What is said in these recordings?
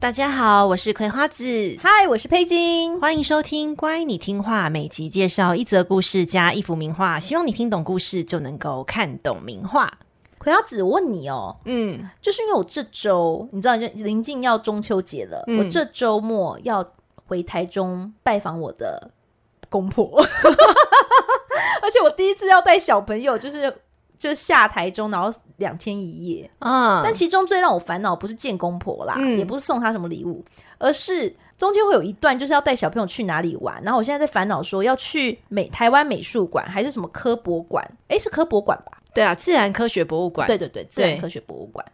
大家好，我是葵花子。嗨，我是佩金。欢迎收听《乖，你听话》，每集介绍一则故事加一幅名画，希望你听懂故事就能够看懂名画。葵花子，我问你哦，嗯，就是因为我这周你知道，就临近要中秋节了，嗯、我这周末要回台中拜访我的公婆，而且我第一次要带小朋友，就是。就下台中，然后两天一夜啊！但其中最让我烦恼不是见公婆啦，嗯、也不是送她什么礼物，而是中间会有一段就是要带小朋友去哪里玩。然后我现在在烦恼说要去美台湾美术馆还是什么科博馆？哎，是科博馆吧？对啊，自然科学博物馆。对对对，自然科学博物馆。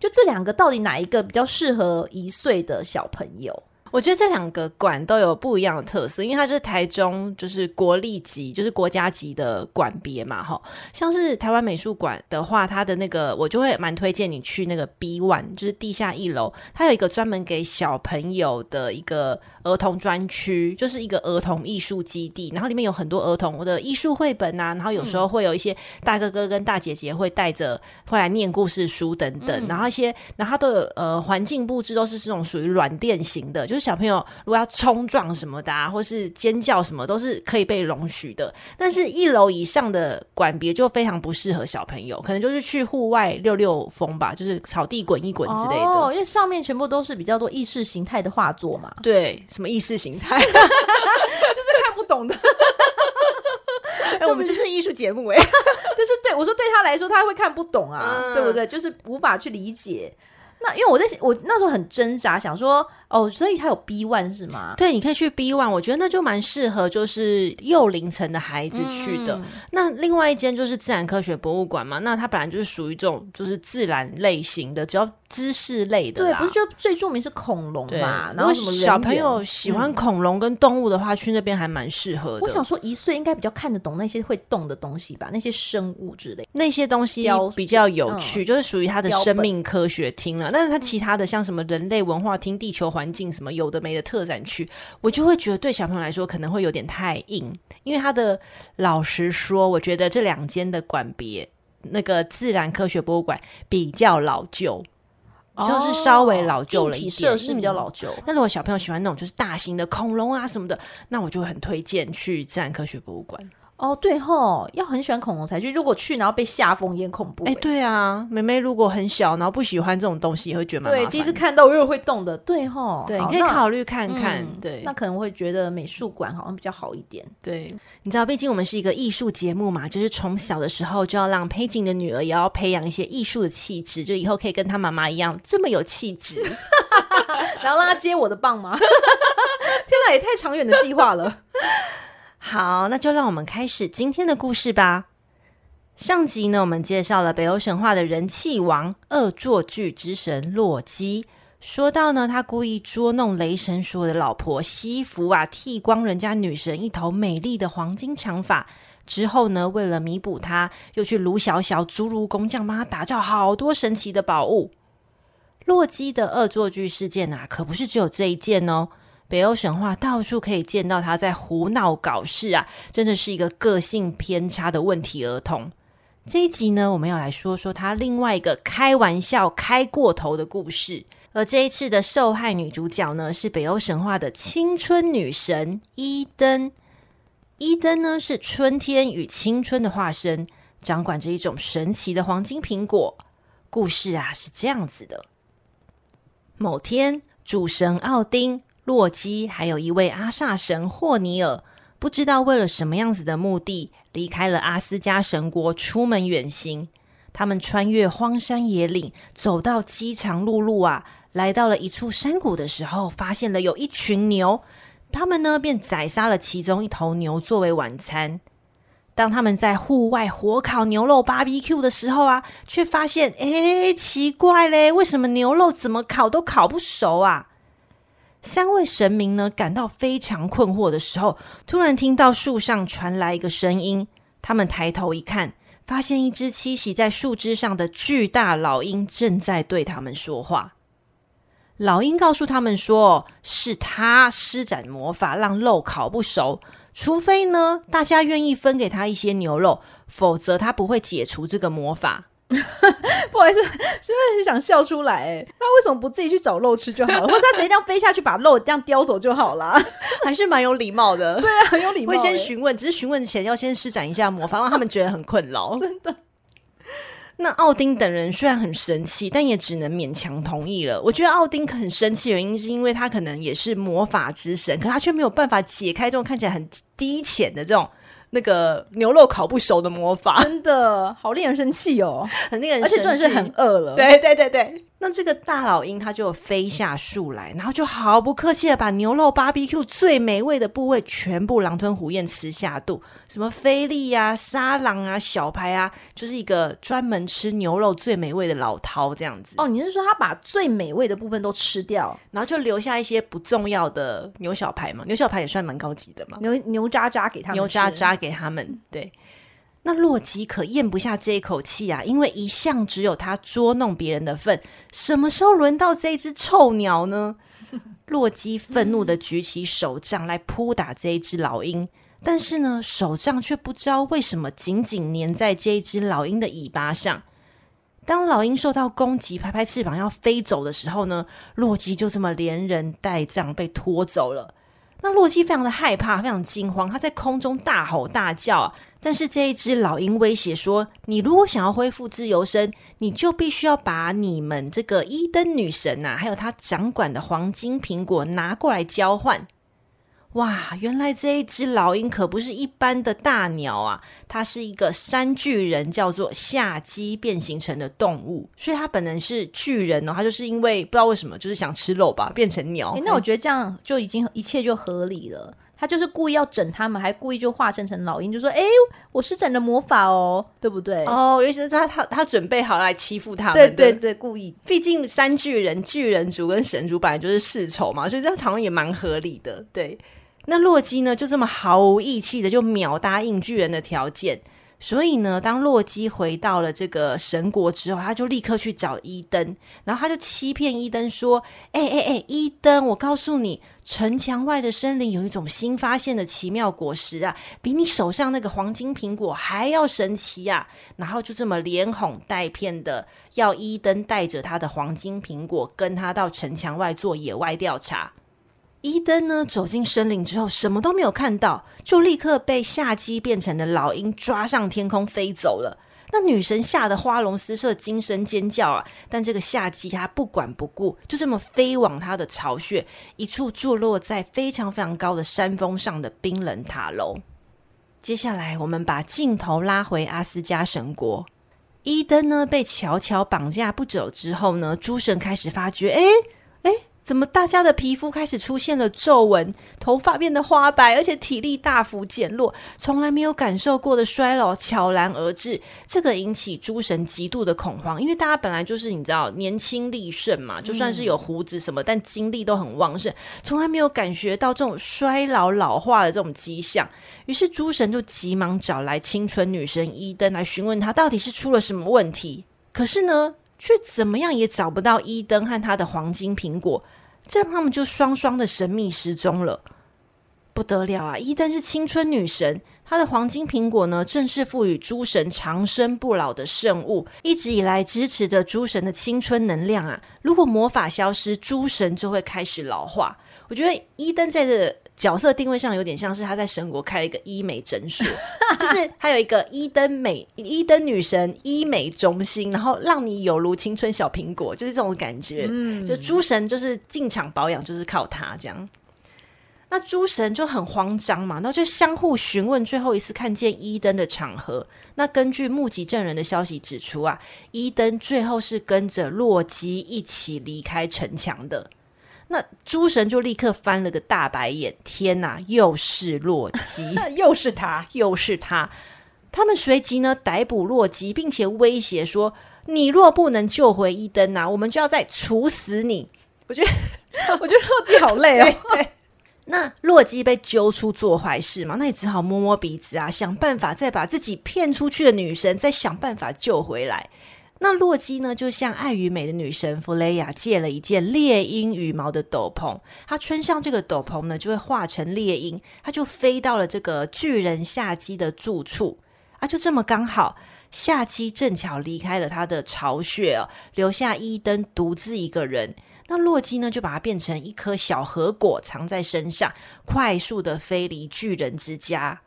就这两个到底哪一个比较适合一岁的小朋友？我觉得这两个馆都有不一样的特色，因为它是台中，就是国立级，就是国家级的馆别嘛，哈。像是台湾美术馆的话，它的那个我就会蛮推荐你去那个 B One，就是地下一楼，它有一个专门给小朋友的一个儿童专区，就是一个儿童艺术基地，然后里面有很多儿童的艺术绘本啊，然后有时候会有一些大哥哥跟大姐姐会带着会来念故事书等等，嗯、然后一些，然后它都有呃环境布置都是这种属于软垫型的，就是。小朋友如果要冲撞什么的啊，或是尖叫什么，都是可以被容许的。但是一楼以上的馆别就非常不适合小朋友，可能就是去户外溜溜风吧，就是草地滚一滚之类的。哦，因为上面全部都是比较多意识形态的画作嘛。对，什么意识形态？就是看不懂的。哎、欸，我们就是艺术节目哎，就是对我说，对他来说他会看不懂啊，嗯、对不对？就是无法去理解。那因为我在我那时候很挣扎，想说。哦，所以它有 B one 是吗？对，你可以去 B one，我觉得那就蛮适合就是幼龄层的孩子去的。嗯、那另外一间就是自然科学博物馆嘛，那它本来就是属于这种就是自然类型的，只要知识类的。对，不是就最著名是恐龙嘛？然后什么小朋友喜欢恐龙跟动物的话，嗯、去那边还蛮适合的。我想说，一岁应该比较看得懂那些会动的东西吧？那些生物之类，那些东西比较有趣，嗯、就是属于它的生命科学厅了。本但是它其他的像什么人类文化厅、地球。环境什么有的没的特展区，我就会觉得对小朋友来说可能会有点太硬，因为他的老实说，我觉得这两间的馆别，那个自然科学博物馆比较老旧，哦、就是稍微老旧了一点，设施比较老旧。那、嗯、如果小朋友喜欢那种就是大型的恐龙啊什么的，那我就很推荐去自然科学博物馆。哦，对吼，要很喜欢恐龙才去。如果去然后被吓疯也恐怖。哎，对啊，妹妹如果很小，然后不喜欢这种东西，也会觉得蛮。对，第一次看到又会动的，对吼。对，你可以考虑看看。嗯、对，那可能会觉得美术馆好像比较好一点。对，你知道，毕竟我们是一个艺术节目嘛，就是从小的时候就要让佩锦的女儿也要培养一些艺术的气质，就以后可以跟她妈妈一样这么有气质，然后让她接我的棒吗？天哪，也太长远的计划了。好，那就让我们开始今天的故事吧。上集呢，我们介绍了北欧神话的人气王恶作剧之神洛基。说到呢，他故意捉弄雷神索尔的老婆西弗啊，剃光人家女神一头美丽的黄金长发。之后呢，为了弥补他，又去卢小小侏儒工匠帮他打造好多神奇的宝物。洛基的恶作剧事件啊，可不是只有这一件哦。北欧神话到处可以见到他在胡闹搞事啊，真的是一个个性偏差的问题儿童。这一集呢，我们要来说说他另外一个开玩笑开过头的故事。而这一次的受害女主角呢，是北欧神话的青春女神伊登。伊登呢，是春天与青春的化身，掌管着一种神奇的黄金苹果。故事啊是这样子的：某天，主神奥丁。洛基还有一位阿萨神霍尼尔，不知道为了什么样子的目的，离开了阿斯加神国，出门远行。他们穿越荒山野岭，走到饥肠辘辘啊，来到了一处山谷的时候，发现了有一群牛。他们呢，便宰杀了其中一头牛作为晚餐。当他们在户外火烤牛肉 BBQ 的时候啊，却发现，哎，奇怪嘞，为什么牛肉怎么烤都烤不熟啊？三位神明呢，感到非常困惑的时候，突然听到树上传来一个声音。他们抬头一看，发现一只栖息在树枝上的巨大老鹰正在对他们说话。老鹰告诉他们说，是他施展魔法让肉烤不熟。除非呢，大家愿意分给他一些牛肉，否则他不会解除这个魔法。不好意思，现在很想笑出来。哎，那为什么不自己去找肉吃就好了？或者他直接这样飞下去把肉这样叼走就好了？还是蛮有礼貌的。对啊，很有礼貌。会先询问，只是询问前要先施展一下魔法，让他们觉得很困扰。真的。那奥丁等人虽然很生气，但也只能勉强同意了。我觉得奥丁很生气的原因，是因为他可能也是魔法之神，可他却没有办法解开这种看起来很低浅的这种。那个牛肉烤不熟的魔法，真的好令人生气哦，很令人生气，而且真的是很饿了。对对对对。那这个大老鹰，它就飞下树来，然后就毫不客气的把牛肉 BBQ 最美味的部位全部狼吞虎咽吃下肚，什么菲力呀、啊、沙朗啊、小排啊，就是一个专门吃牛肉最美味的老饕这样子。哦，你是说他把最美味的部分都吃掉，然后就留下一些不重要的牛小排嘛？牛小排也算蛮高级的嘛？牛牛渣渣给他们，牛渣渣给他们，对。那洛基可咽不下这一口气啊，因为一向只有他捉弄别人的份，什么时候轮到这只臭鸟呢？洛基愤怒的举起手杖来扑打这一只老鹰，但是呢，手杖却不知道为什么紧紧粘在这一只老鹰的尾巴上。当老鹰受到攻击，拍拍翅膀要飞走的时候呢，洛基就这么连人带杖被拖走了。那洛基非常的害怕，非常惊慌，他在空中大吼大叫。但是这一只老鹰威胁说：“你如果想要恢复自由身，你就必须要把你们这个伊登女神呐、还有她掌管的黄金苹果拿过来交换。”哇，原来这一只老鹰可不是一般的大鸟啊，它是一个山巨人，叫做夏基变形成的动物，所以它本人是巨人哦。它就是因为不知道为什么，就是想吃肉吧，变成鸟。欸，那我觉得这样就已经一切就合理了。他就是故意要整他们，还故意就化身成老鹰，就说：“哎，我施展了魔法哦，对不对？”哦，尤其是他他他准备好来欺负他们，对对对，故意。毕竟三巨人，巨人族跟神族本来就是世仇嘛，所以这样好像也蛮合理的。对，那洛基呢，就这么毫无义气的就秒答应巨人的条件。所以呢，当洛基回到了这个神国之后，他就立刻去找伊登，然后他就欺骗伊登说：“哎哎哎，伊登，我告诉你，城墙外的森林有一种新发现的奇妙果实啊，比你手上那个黄金苹果还要神奇啊！”然后就这么连哄带骗的要伊登带着他的黄金苹果，跟他到城墙外做野外调查。伊登呢，走进森林之后，什么都没有看到，就立刻被夏姬变成的老鹰抓上天空飞走了。那女神吓得花容失色，惊声尖叫啊！但这个夏基他不管不顾，就这么飞往她的巢穴，一处坐落在非常非常高的山峰上的冰冷塔楼。接下来，我们把镜头拉回阿斯加神国，伊登呢被悄悄绑架不久之后呢，诸神开始发觉，哎哎。怎么大家的皮肤开始出现了皱纹，头发变得花白，而且体力大幅减弱，从来没有感受过的衰老悄然而至。这个引起诸神极度的恐慌，因为大家本来就是你知道年轻力盛嘛，就算是有胡子什么，但精力都很旺盛，从来没有感觉到这种衰老老化的这种迹象。于是诸神就急忙找来青春女神伊登来询问她到底是出了什么问题。可是呢，却怎么样也找不到伊登和他的黄金苹果，这样他们就双双的神秘失踪了，不得了啊！伊登是青春女神，她的黄金苹果呢，正是赋予诸神长生不老的圣物，一直以来支持着诸神的青春能量啊！如果魔法消失，诸神就会开始老化。我觉得伊登在这角色定位上有点像是他在神国开了一个医美诊所，就是还有一个伊登美伊登女神医美中心，然后让你有如青春小苹果，就是这种感觉。嗯，就诸神就是进场保养，就是靠他这样。那诸神就很慌张嘛，那就相互询问最后一次看见伊登的场合。那根据目击证人的消息指出啊，伊登最后是跟着洛基一起离开城墙的。那诸神就立刻翻了个大白眼，天哪，又是洛基，又是他，又是他。他们随即呢逮捕洛基，并且威胁说：“你若不能救回伊登呐、啊，我们就要再处死你。”我觉得，我觉得洛基好累哦。对对那洛基被揪出做坏事嘛，那也只好摸摸鼻子啊，想办法再把自己骗出去的女神再想办法救回来。那洛基呢，就向爱与美的女神弗雷亚借了一件猎鹰羽毛的斗篷，他穿上这个斗篷呢，就会化成猎鹰，他就飞到了这个巨人夏基的住处啊，就这么刚好，夏基正巧离开了他的巢穴哦，留下伊登独自一个人。那洛基呢，就把它变成一颗小核果，藏在身上，快速的飞离巨人之家。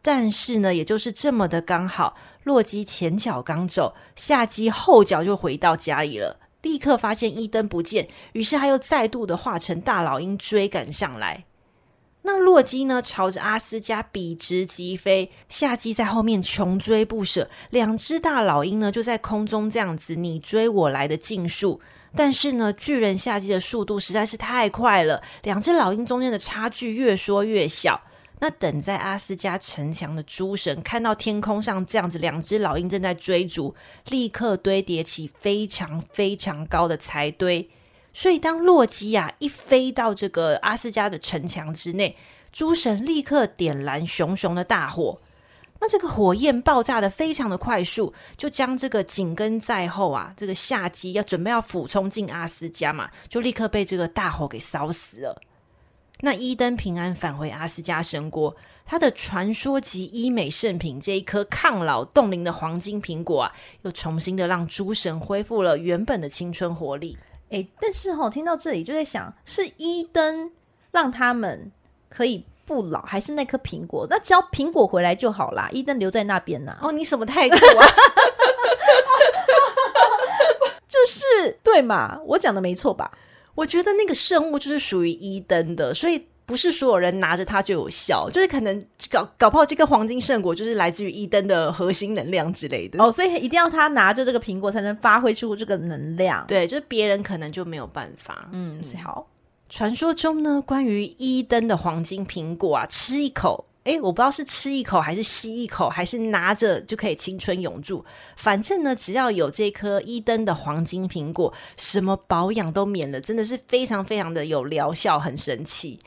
但是呢，也就是这么的刚好，洛基前脚刚走，夏基后脚就回到家里了，立刻发现伊登不见，于是他又再度的化成大老鹰追赶上来。那洛基呢，朝着阿斯加笔直疾飞，夏基在后面穷追不舍，两只大老鹰呢就在空中这样子你追我来的竞速。但是呢，巨人夏基的速度实在是太快了，两只老鹰中间的差距越缩越小。那等在阿斯加城墙的诸神看到天空上这样子两只老鹰正在追逐，立刻堆叠起非常非常高的柴堆。所以当洛基啊一飞到这个阿斯加的城墙之内，诸神立刻点燃熊熊的大火。那这个火焰爆炸得非常的快速，就将这个紧跟在后啊，这个夏基要准备要俯冲进阿斯加嘛，就立刻被这个大火给烧死了。那伊登平安返回阿斯加神国，他的传说级医美圣品这一颗抗老冻龄的黄金苹果啊，又重新的让诸神恢复了原本的青春活力。哎，但是哈、哦，听到这里就在想，是伊登让他们可以。不老还是那颗苹果，那只要苹果回来就好啦。伊登留在那边呢、啊？哦，你什么态度啊？就是对嘛？我讲的没错吧？我觉得那个圣物就是属于伊登的，所以不是所有人拿着它就有效。就是可能搞搞不好这个黄金圣果就是来自于伊登的核心能量之类的。哦，所以一定要他拿着这个苹果才能发挥出这个能量。对，就是别人可能就没有办法。嗯，好。传说中呢，关于伊登的黄金苹果啊，吃一口，诶，我不知道是吃一口还是吸一口，还是拿着就可以青春永驻。反正呢，只要有这颗一灯的黄金苹果，什么保养都免了，真的是非常非常的有疗效，很神奇。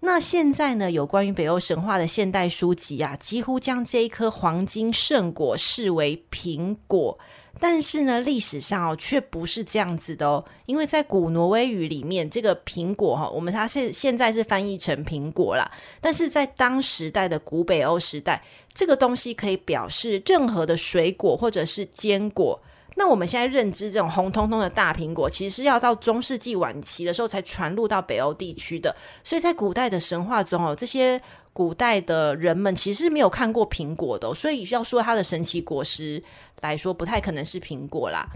那现在呢，有关于北欧神话的现代书籍啊，几乎将这一颗黄金圣果视为苹果。但是呢，历史上哦，却不是这样子的哦。因为在古挪威语里面，这个苹果哈，我们它现现在是翻译成苹果啦。但是在当时代的古北欧时代，这个东西可以表示任何的水果或者是坚果。那我们现在认知这种红彤彤的大苹果，其实是要到中世纪晚期的时候才传入到北欧地区的。所以在古代的神话中哦，这些古代的人们其实是没有看过苹果的哦，所以要说它的神奇果实来说，不太可能是苹果啦。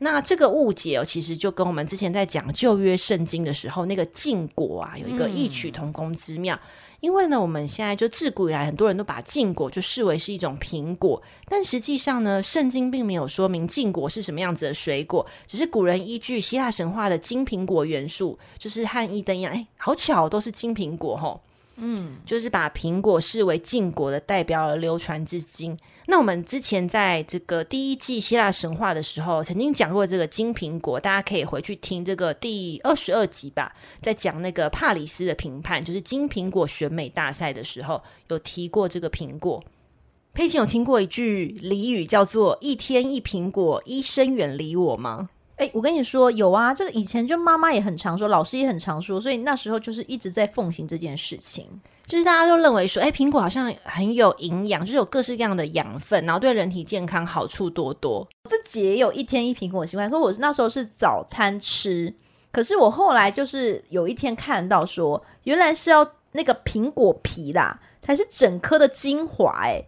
那这个误解哦，其实就跟我们之前在讲旧约圣经的时候，那个禁果啊，有一个异曲同工之妙。嗯因为呢，我们现在就自古以来，很多人都把禁果就视为是一种苹果，但实际上呢，圣经并没有说明禁果是什么样子的水果，只是古人依据希腊神话的金苹果元素，就是和伊登一样，哎，好巧，都是金苹果吼，嗯，就是把苹果视为禁果的代表而流传至今。那我们之前在这个第一季希腊神话的时候，曾经讲过这个金苹果，大家可以回去听这个第二十二集吧，在讲那个帕里斯的评判，就是金苹果选美大赛的时候，有提过这个苹果。佩奇有听过一句俚语叫做“一天一苹果，医生远离我”吗？哎，我跟你说有啊，这个以前就妈妈也很常说，老师也很常说，所以那时候就是一直在奉行这件事情。就是大家都认为说，哎，苹果好像很有营养，就是有各式各样的养分，然后对人体健康好处多多。自己也有一天一苹果习惯，可我那时候是早餐吃，可是我后来就是有一天看到说，原来是要那个苹果皮啦，才是整颗的精华，哎。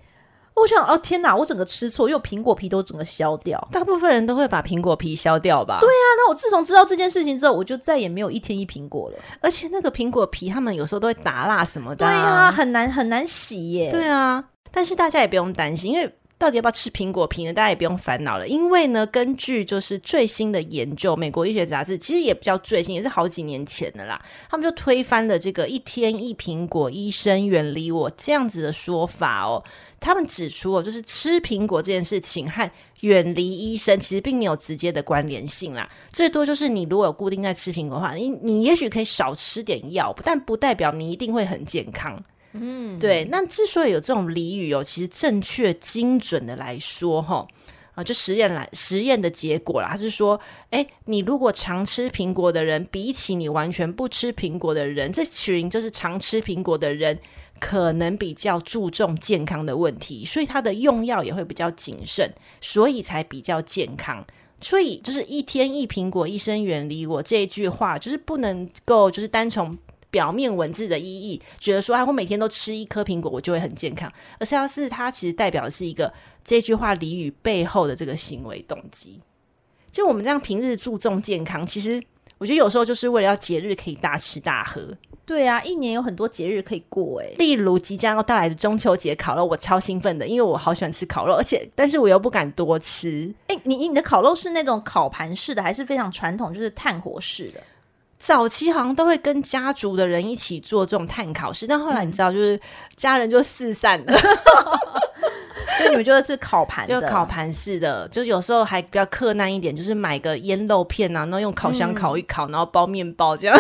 我想，哦天哪！我整个吃错，因为苹果皮都整个削掉。大部分人都会把苹果皮削掉吧？对啊，那我自从知道这件事情之后，我就再也没有一天一苹果了。而且那个苹果皮，他们有时候都会打蜡什么的，对啊，很难很难洗耶。对啊，但是大家也不用担心，因为到底要不要吃苹果皮呢？大家也不用烦恼了，因为呢，根据就是最新的研究，美国医学杂志其实也比较最新，也是好几年前的啦。他们就推翻了这个“一天一苹果，医生远离我”这样子的说法哦。他们指出哦，就是吃苹果这件事情和远离医生其实并没有直接的关联性啦。最多就是你如果有固定在吃苹果的话，你你也许可以少吃点药，但不代表你一定会很健康。嗯，对。那之所以有这种俚语哦，其实正确精准的来说，哈啊，就实验来实验的结果啦，他是说，诶，你如果常吃苹果的人，比起你完全不吃苹果的人，这群就是常吃苹果的人，可能比较注重健康的问题，所以他的用药也会比较谨慎，所以才比较健康。所以就是一天一苹果，医生远离我这一句话，就是不能够就是单从。表面文字的意义，觉得说啊，我每天都吃一颗苹果，我就会很健康。而是要是它其实代表的是一个这句话俚语背后的这个行为动机。就我们这样平日注重健康，其实我觉得有时候就是为了要节日可以大吃大喝。对啊，一年有很多节日可以过诶，例如即将要到来的中秋节烤肉，我超兴奋的，因为我好喜欢吃烤肉，而且但是我又不敢多吃。诶，你你的烤肉是那种烤盘式的，还是非常传统，就是炭火式的？早期好像都会跟家族的人一起做这种碳烤式，但后来你知道，就是家人就四散了，所以你们就是烤盘，就烤盘式的，就有时候还比较克难一点，就是买个腌肉片啊，然后用烤箱烤一烤，嗯、然后包面包这样。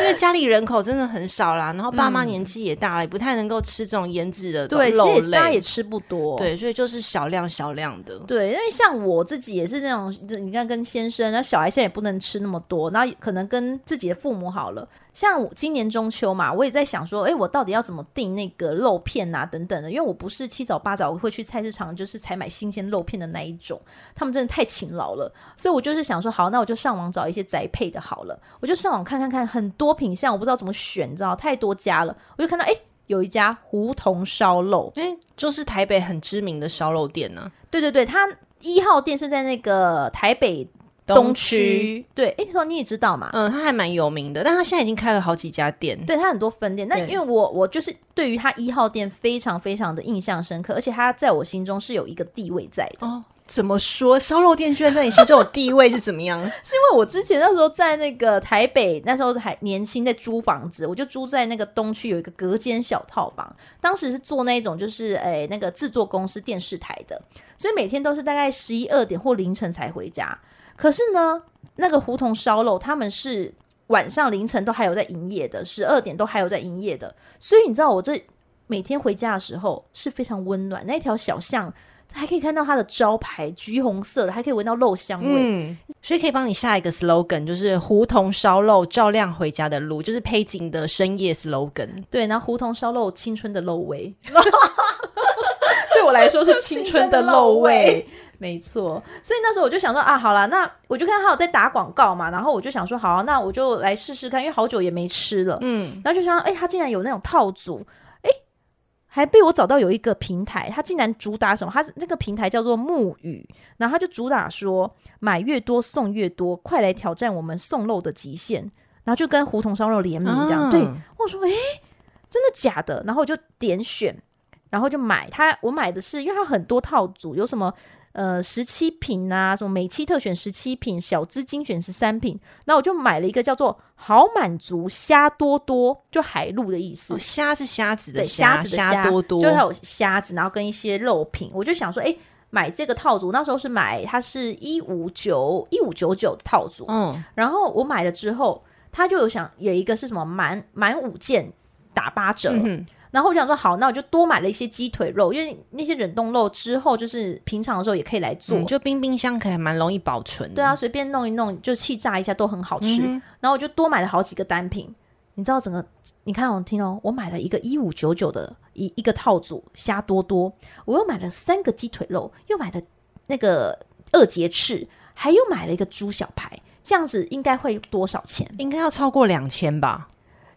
因为家里人口真的很少啦，然后爸妈年纪也大了，嗯、也不太能够吃这种腌制的肉类，对，所以大家也吃不多，对，所以就是少量少量的。对，因为像我自己也是那种，你看跟先生，然后小孩现在也不能吃那么多，然后可能跟自己的父母好了。像今年中秋嘛，我也在想说，哎，我到底要怎么订那个肉片啊，等等的，因为我不是七早八早会去菜市场，就是采买新鲜肉片的那一种，他们真的太勤劳了，所以我就是想说，好，那我就上网找一些宅配的好了，我就上网看看看，很多品相我不知道怎么选，你知道太多家了，我就看到哎，有一家胡同烧肉，哎，就是台北很知名的烧肉店呢、啊，对对对，它一号店是在那个台北。东区对，哎，你说你也知道嘛？嗯，他还蛮有名的，但他现在已经开了好几家店，对，他很多分店。那因为我我就是对于他一号店非常非常的印象深刻，而且他在我心中是有一个地位在的。哦，怎么说？烧肉店居然在你心中有地位是怎么样？是因为我之前那时候在那个台北，那时候还年轻，在租房子，我就租在那个东区有一个隔间小套房，当时是做那种就是哎那个制作公司电视台的，所以每天都是大概十一二点或凌晨才回家。可是呢，那个胡同烧肉，他们是晚上凌晨都还有在营业的，十二点都还有在营业的。所以你知道，我这每天回家的时候是非常温暖。那条小巷还可以看到它的招牌，橘红色的，还可以闻到肉香味。嗯，所以可以帮你下一个 slogan，就是胡同烧肉照亮回家的路，就是配景的深夜 slogan。对，然后胡同烧肉青春的肉味，对我来说是青春的肉味。没错，所以那时候我就想说啊，好了，那我就看他有在打广告嘛，然后我就想说，好啊，那我就来试试看，因为好久也没吃了，嗯，然后就想，哎，他竟然有那种套组，哎，还被我找到有一个平台，他竟然主打什么？他那个平台叫做木语，然后他就主打说买越多送越多，快来挑战我们送肉的极限，然后就跟胡同烧肉联名这样，啊、对，我说，哎，真的假的？然后我就点选，然后就买他，我买的是，因为他很多套组，有什么？呃，十七品啊，什么每期特选十七品，小资精选十三品，那我就买了一个叫做“好满足虾多多”，就海陆的意思。虾、哦、是虾子的虾，虾子的虾多多，就还有虾子，然后跟一些肉品。我就想说，哎，买这个套组，那时候是买它是一五九一五九九的套组，嗯，然后我买了之后，他就有想有一个是什么满满五件打八折。嗯然后我想说好，那我就多买了一些鸡腿肉，因为那些冷冻肉之后就是平常的时候也可以来做，嗯、就冰冰箱可以蛮容易保存。对啊，随便弄一弄就气炸一下都很好吃。嗯、然后我就多买了好几个单品，你知道整个你看我听哦，我买了一个一五九九的一一个套组虾多多，我又买了三个鸡腿肉，又买了那个二节翅，还又买了一个猪小排，这样子应该会多少钱？应该要超过两千吧。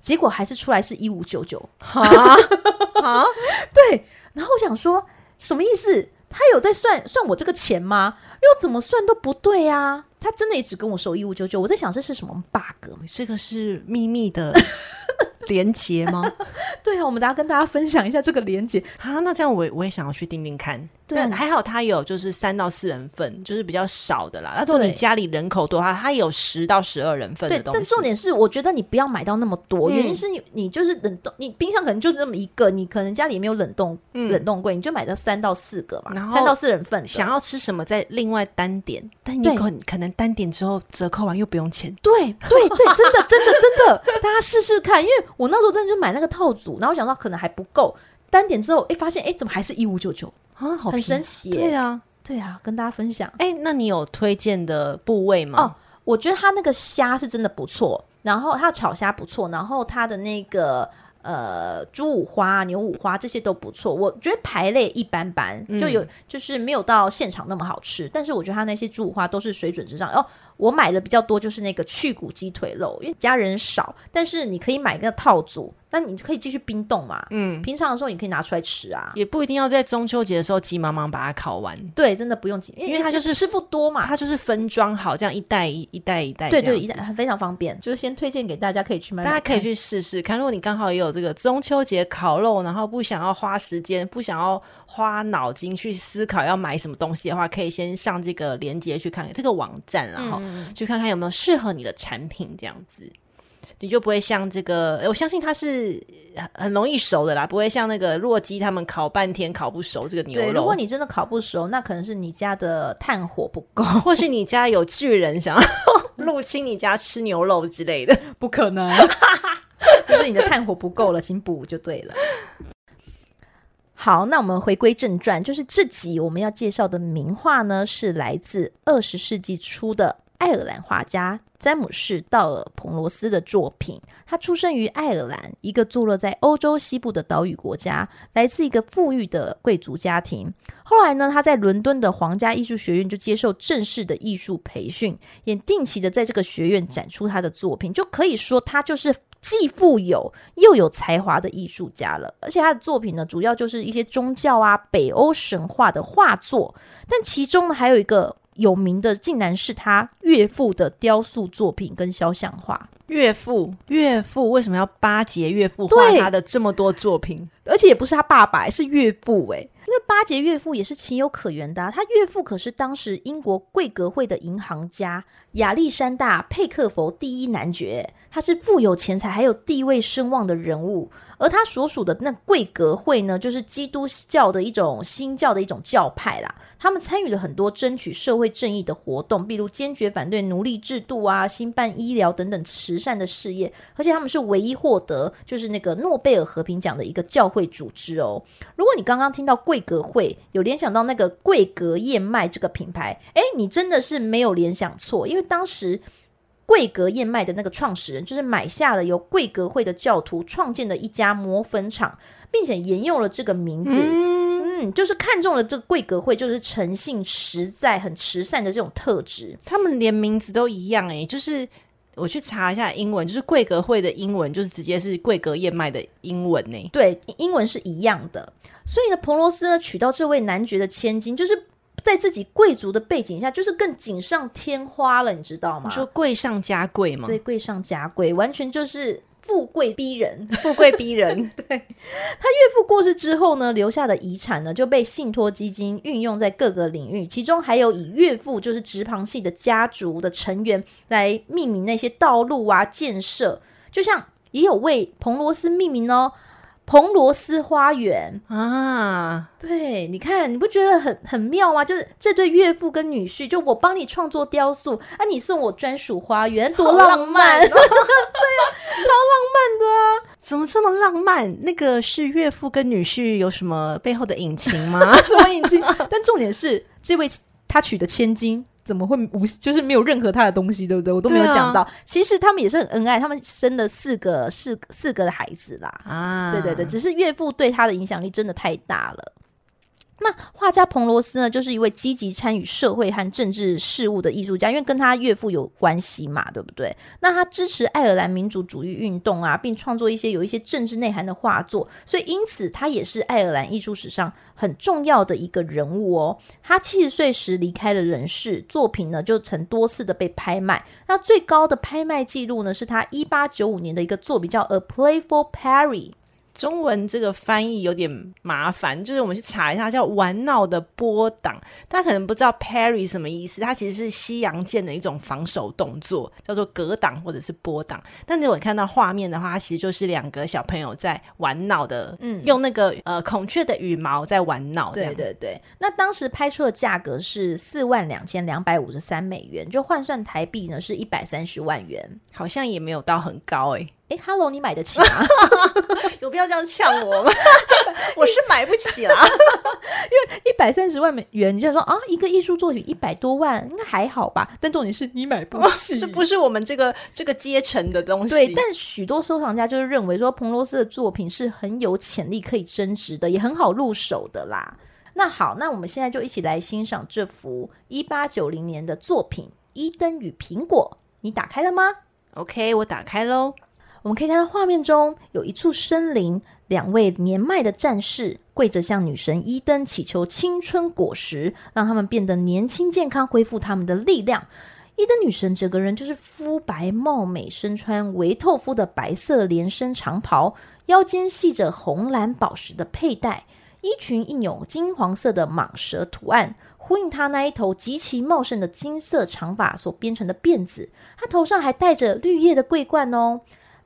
结果还是出来是一五九九，哈 哈，对。然后我想说，什么意思？他有在算算我这个钱吗？又怎么算都不对啊！他真的也只跟我收一五九九。我在想这是什么 bug？这个是秘密的 连接吗？对啊，我们大家跟大家分享一下这个连接啊。那这样我我也想要去订订看。对，还好它有就是三到四人份，就是比较少的啦。那如果你家里人口多的话，它有十到十二人份的东西。对，但重点是，我觉得你不要买到那么多，嗯、原因是你你就是冷冻，你冰箱可能就是这么一个，你可能家里没有冷冻、嗯、冷冻柜，你就买到三到四个嘛，然后三到四人份，想要吃什么再另外单点，但你可可能单点之后折扣完又不用钱。对对对，真的真的真的，大家试试看，因为我那时候真的就买那个套组，然后我想到可能还不够，单点之后哎发现哎怎么还是一五九九。啊，好很神奇耶！对啊，对啊，跟大家分享。哎，那你有推荐的部位吗？哦，我觉得它那个虾是真的不错，然后它炒虾不错，然后它的那个呃猪五花、牛五花这些都不错。我觉得排类一般般，就有、嗯、就是没有到现场那么好吃，但是我觉得它那些猪五花都是水准之上哦。我买的比较多就是那个去骨鸡腿肉，因为家人少，但是你可以买个套组，那你可以继续冰冻嘛。嗯，平常的时候你可以拿出来吃啊，也不一定要在中秋节的时候急忙忙把它烤完。对，真的不用急，因为它就是师傅多嘛，它就是分装好，这样一袋一一袋一袋。对对，一袋非常方便，就是先推荐给大家可以去买，买，大家可以去试试看。如果你刚好也有这个中秋节烤肉，然后不想要花时间，不想要花脑筋去思考要买什么东西的话，可以先上这个链接去看看这个网站，然后去看看有没有。适合你的产品这样子，你就不会像这个。我相信它是很容易熟的啦，不会像那个洛基他们烤半天烤不熟这个牛肉。对，如果你真的烤不熟，那可能是你家的炭火不够，或是你家有巨人想要 入侵你家吃牛肉之类的，不可能，就是你的炭火不够了，请补就对了。好，那我们回归正传，就是这集我们要介绍的名画呢，是来自二十世纪初的。爱尔兰画家詹姆士·道尔·彭罗斯的作品。他出生于爱尔兰，一个坐落在欧洲西部的岛屿国家，来自一个富裕的贵族家庭。后来呢，他在伦敦的皇家艺术学院就接受正式的艺术培训，也定期的在这个学院展出他的作品。就可以说，他就是既富有又有才华的艺术家了。而且他的作品呢，主要就是一些宗教啊、北欧神话的画作，但其中呢，还有一个。有名的竟然是他岳父的雕塑作品跟肖像画。岳父，岳父为什么要巴结岳父画他的这么多作品？而且也不是他爸爸，是岳父诶。因为巴结岳父也是情有可原的啊。他岳父可是当时英国贵格会的银行家亚历山大·佩克佛第一男爵，他是富有钱财还有地位声望的人物。而他所属的那贵格会呢，就是基督教的一种新教的一种教派啦。他们参与了很多争取社会正义的活动，比如坚决反对奴隶制度啊、兴办医疗等等慈善的事业。而且他们是唯一获得就是那个诺贝尔和平奖的一个教会组织哦。如果你刚刚听到贵格会有联想到那个贵格燕麦这个品牌，诶，你真的是没有联想错，因为当时。贵格燕麦的那个创始人，就是买下了由贵格会的教徒创建的一家磨粉厂，并且沿用了这个名字。嗯，嗯，就是看中了这个贵格会，就是诚信实在、很慈善的这种特质。他们连名字都一样诶，就是我去查一下英文，就是贵格会的英文就是直接是贵格燕麦的英文呢。对，英文是一样的。所以呢，彭罗斯呢娶到这位男爵的千金，就是。在自己贵族的背景下，就是更锦上添花了，你知道吗？你说贵上加贵吗？对，贵上加贵，完全就是富贵逼人，富贵逼人。对，他岳父过世之后呢，留下的遗产呢就被信托基金运用在各个领域，其中还有以岳父就是直旁系的家族的成员来命名那些道路啊建设，就像也有为彭罗斯命名哦。彭罗斯花园啊，对，你看，你不觉得很很妙吗？就是这对岳父跟女婿，就我帮你创作雕塑，啊，你送我专属花园，多浪漫！浪漫 对啊，超浪漫的啊！怎么这么浪漫？那个是岳父跟女婿有什么背后的隐情吗？什么隐情？但重点是，这位他娶的千金。怎么会无就是没有任何他的东西，对不对？我都没有讲到。啊、其实他们也是很恩爱，他们生了四个四四个的孩子啦。啊，对对对，只是岳父对他的影响力真的太大了。那画家彭罗斯呢，就是一位积极参与社会和政治事务的艺术家，因为跟他岳父有关系嘛，对不对？那他支持爱尔兰民主主义运动啊，并创作一些有一些政治内涵的画作，所以因此他也是爱尔兰艺术史上很重要的一个人物哦。他七十岁时离开了人世，作品呢就曾多次的被拍卖。那最高的拍卖记录呢，是他一八九五年的一个作品叫《A Play for Parry》。中文这个翻译有点麻烦，就是我们去查一下，叫玩闹的波挡。大家可能不知道 parry 什么意思，它其实是西洋剑的一种防守动作，叫做格挡或者是波挡。但如果看到画面的话，它其实就是两个小朋友在玩闹的，嗯，用那个呃孔雀的羽毛在玩闹。对对对。那当时拍出的价格是四万两千两百五十三美元，就换算台币呢是一百三十万元，好像也没有到很高哎、欸。哎，Hello，你买得起吗？有必要这样呛我吗？我是买不起啦，因为一百三十万美元，你就说啊，一个艺术作品一百多万，应该还好吧？但重点是你买不起，这不是我们这个这个阶层的东西。对，但许多收藏家就是认为说，彭罗斯的作品是很有潜力可以增值的，也很好入手的啦。那好，那我们现在就一起来欣赏这幅一八九零年的作品《伊登与苹果》，你打开了吗？OK，我打开喽。我们可以看到画面中有一处森林，两位年迈的战士跪着向女神伊登祈求青春果实，让他们变得年轻健康，恢复他们的力量。伊登女神整个人就是肤白貌美，身穿维透肤的白色连身长袍，腰间系着红蓝宝石的佩戴，衣裙印有金黄色的蟒蛇图案，呼应她那一头极其茂盛的金色长发所编成的辫子。她头上还戴着绿叶的桂冠哦。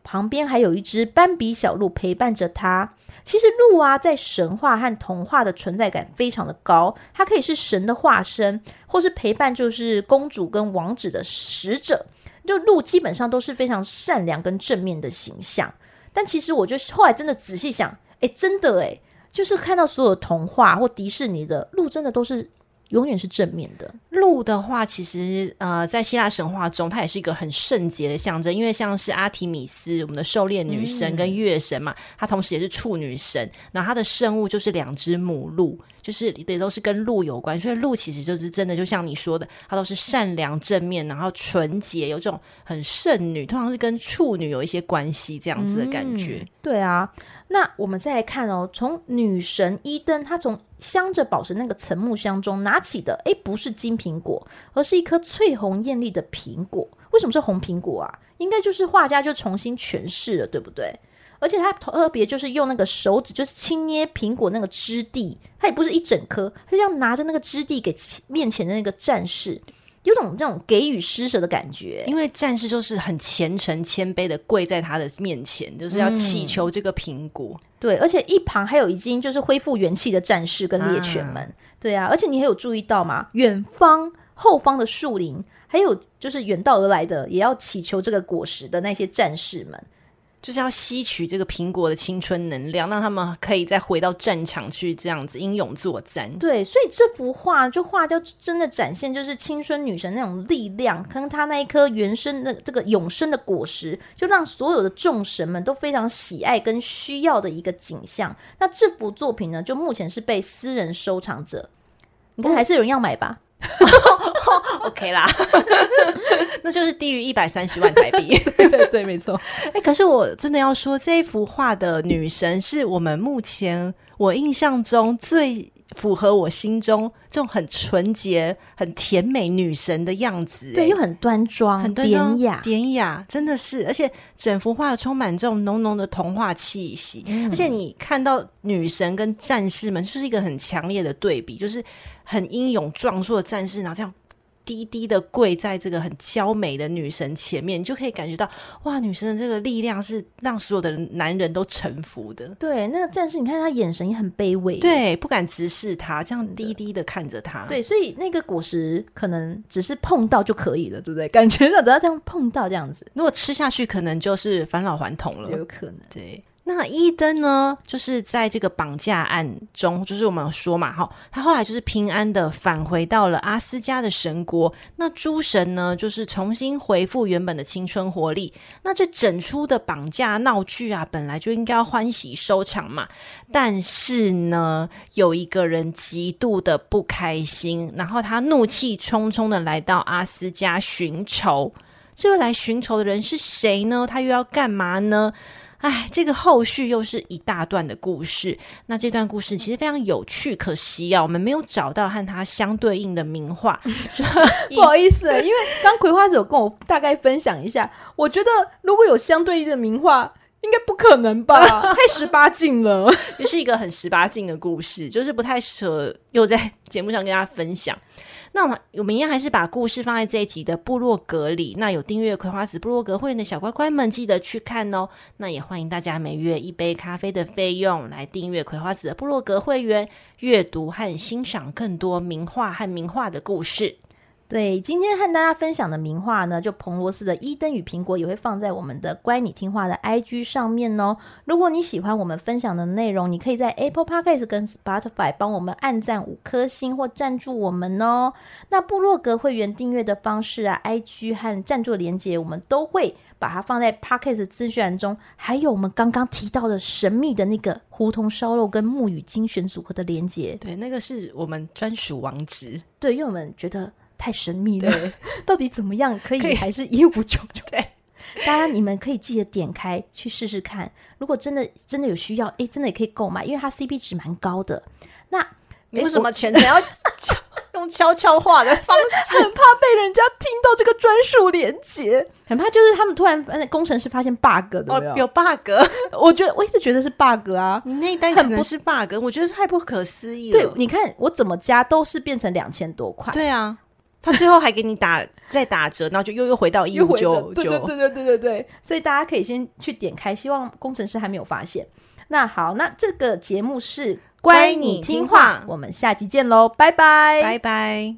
旁边还有一只斑比小鹿陪伴着他。其实鹿啊，在神话和童话的存在感非常的高，它可以是神的化身，或是陪伴就是公主跟王子的使者。就鹿基本上都是非常善良跟正面的形象。但其实我就后来真的仔细想，诶，真的诶，就是看到所有童话或迪士尼的鹿，真的都是。永远是正面的。鹿的话，其实呃，在希腊神话中，它也是一个很圣洁的象征。因为像是阿提米斯，我们的狩猎女神跟月神嘛，她、嗯、同时也是处女神。那她的圣物就是两只母鹿，就是也都是跟鹿有关。所以鹿其实就是真的，就像你说的，它都是善良正面，然后纯洁，有这种很圣女，通常是跟处女有一些关系这样子的感觉。对啊，那我们再来看哦，从女神伊登，她从镶着宝石那个层木箱中拿起的，诶，不是金苹果，而是一颗翠红艳丽的苹果。为什么是红苹果啊？应该就是画家就重新诠释了，对不对？而且他特别就是用那个手指，就是轻捏苹果那个质地，它也不是一整颗，他就这样拿着那个质地给面前的那个战士。有种这种给予施舍的感觉，因为战士就是很虔诚谦卑的跪在他的面前，就是要祈求这个苹果。嗯、对，而且一旁还有已经就是恢复元气的战士跟猎犬们。啊对啊，而且你还有注意到吗？远方后方的树林，还有就是远道而来的也要祈求这个果实的那些战士们。就是要吸取这个苹果的青春能量，让他们可以再回到战场去，这样子英勇作战。对，所以这幅画就画就真的展现，就是青春女神那种力量，跟她那一颗原生的这个永生的果实，就让所有的众神们都非常喜爱跟需要的一个景象。那这幅作品呢，就目前是被私人收藏者，你看还是有人要买吧？OK 啦，那就是低于一百三十万台币。对对，没错。哎、欸，可是我真的要说，这一幅画的女神是我们目前我印象中最符合我心中这种很纯洁、很甜美女神的样子。对，又很端庄、很典雅、典雅，真的是。而且整幅画充满这种浓浓的童话气息。嗯、而且你看到女神跟战士们，就是一个很强烈的对比，就是。很英勇壮硕的战士，然后这样低低的跪在这个很娇美的女神前面，你就可以感觉到哇，女神的这个力量是让所有的男人都臣服的。对，那个战士，你看他眼神也很卑微，对，不敢直视他，这样低低的看着他。对，所以那个果实可能只是碰到就可以了，对不对？感觉上只要这样碰到这样子，如果吃下去，可能就是返老还童了，有可能。对。那伊登呢，就是在这个绑架案中，就是我们说嘛，哈，他后来就是平安的返回到了阿斯加的神国。那诸神呢，就是重新恢复原本的青春活力。那这整出的绑架闹剧啊，本来就应该要欢喜收场嘛。但是呢，有一个人极度的不开心，然后他怒气冲冲的来到阿斯加寻仇。这个来寻仇的人是谁呢？他又要干嘛呢？哎，这个后续又是一大段的故事。那这段故事其实非常有趣，可惜啊，我们没有找到和它相对应的名画。不好意思，因为刚葵花籽有跟我大概分享一下，我觉得如果有相对应的名画，应该不可能吧？太十八禁了，也是一个很十八禁的故事，就是不太适合又在节目上跟大家分享。那我们我们一样还是把故事放在这一集的部落格里。那有订阅葵花籽部落格会员的小乖乖们，记得去看哦。那也欢迎大家每月一杯咖啡的费用来订阅葵花籽的部落格会员，阅读和欣赏更多名画和名画的故事。对，今天和大家分享的名画呢，就彭罗斯的《伊登与苹果》也会放在我们的“乖，你听话”的 IG 上面哦。如果你喜欢我们分享的内容，你可以在 Apple Podcast 跟 Spotify 帮我们按赞五颗星或赞助我们哦。那部落格会员订阅的方式啊，IG 和赞助连接，我们都会把它放在 Podcast 资讯栏中。还有我们刚刚提到的神秘的那个胡同烧肉跟木语精选组合的连接，对，那个是我们专属网址。对，因为我们觉得。太神秘了，到底怎么样可以，还是一五九九？对，大家你们可以记得点开去试试看。如果真的真的有需要，哎，真的也可以购买，因为它 CP 值蛮高的。那你为什么全程要 用悄悄话的方式？很怕被人家听到这个专属连接，很怕就是他们突然工程师发现 bug 的，哦，有 bug。我觉得我一直觉得是 bug 啊，你那一单可能是 bug，我觉得太不可思议了。对，你看我怎么加都是变成两千多块。对啊。他最后还给你打再打折，然后就又又回到一五九九。对对对对对对对，所以大家可以先去点开，希望工程师还没有发现。那好，那这个节目是乖，你听话，我们下集见喽，拜拜，拜拜。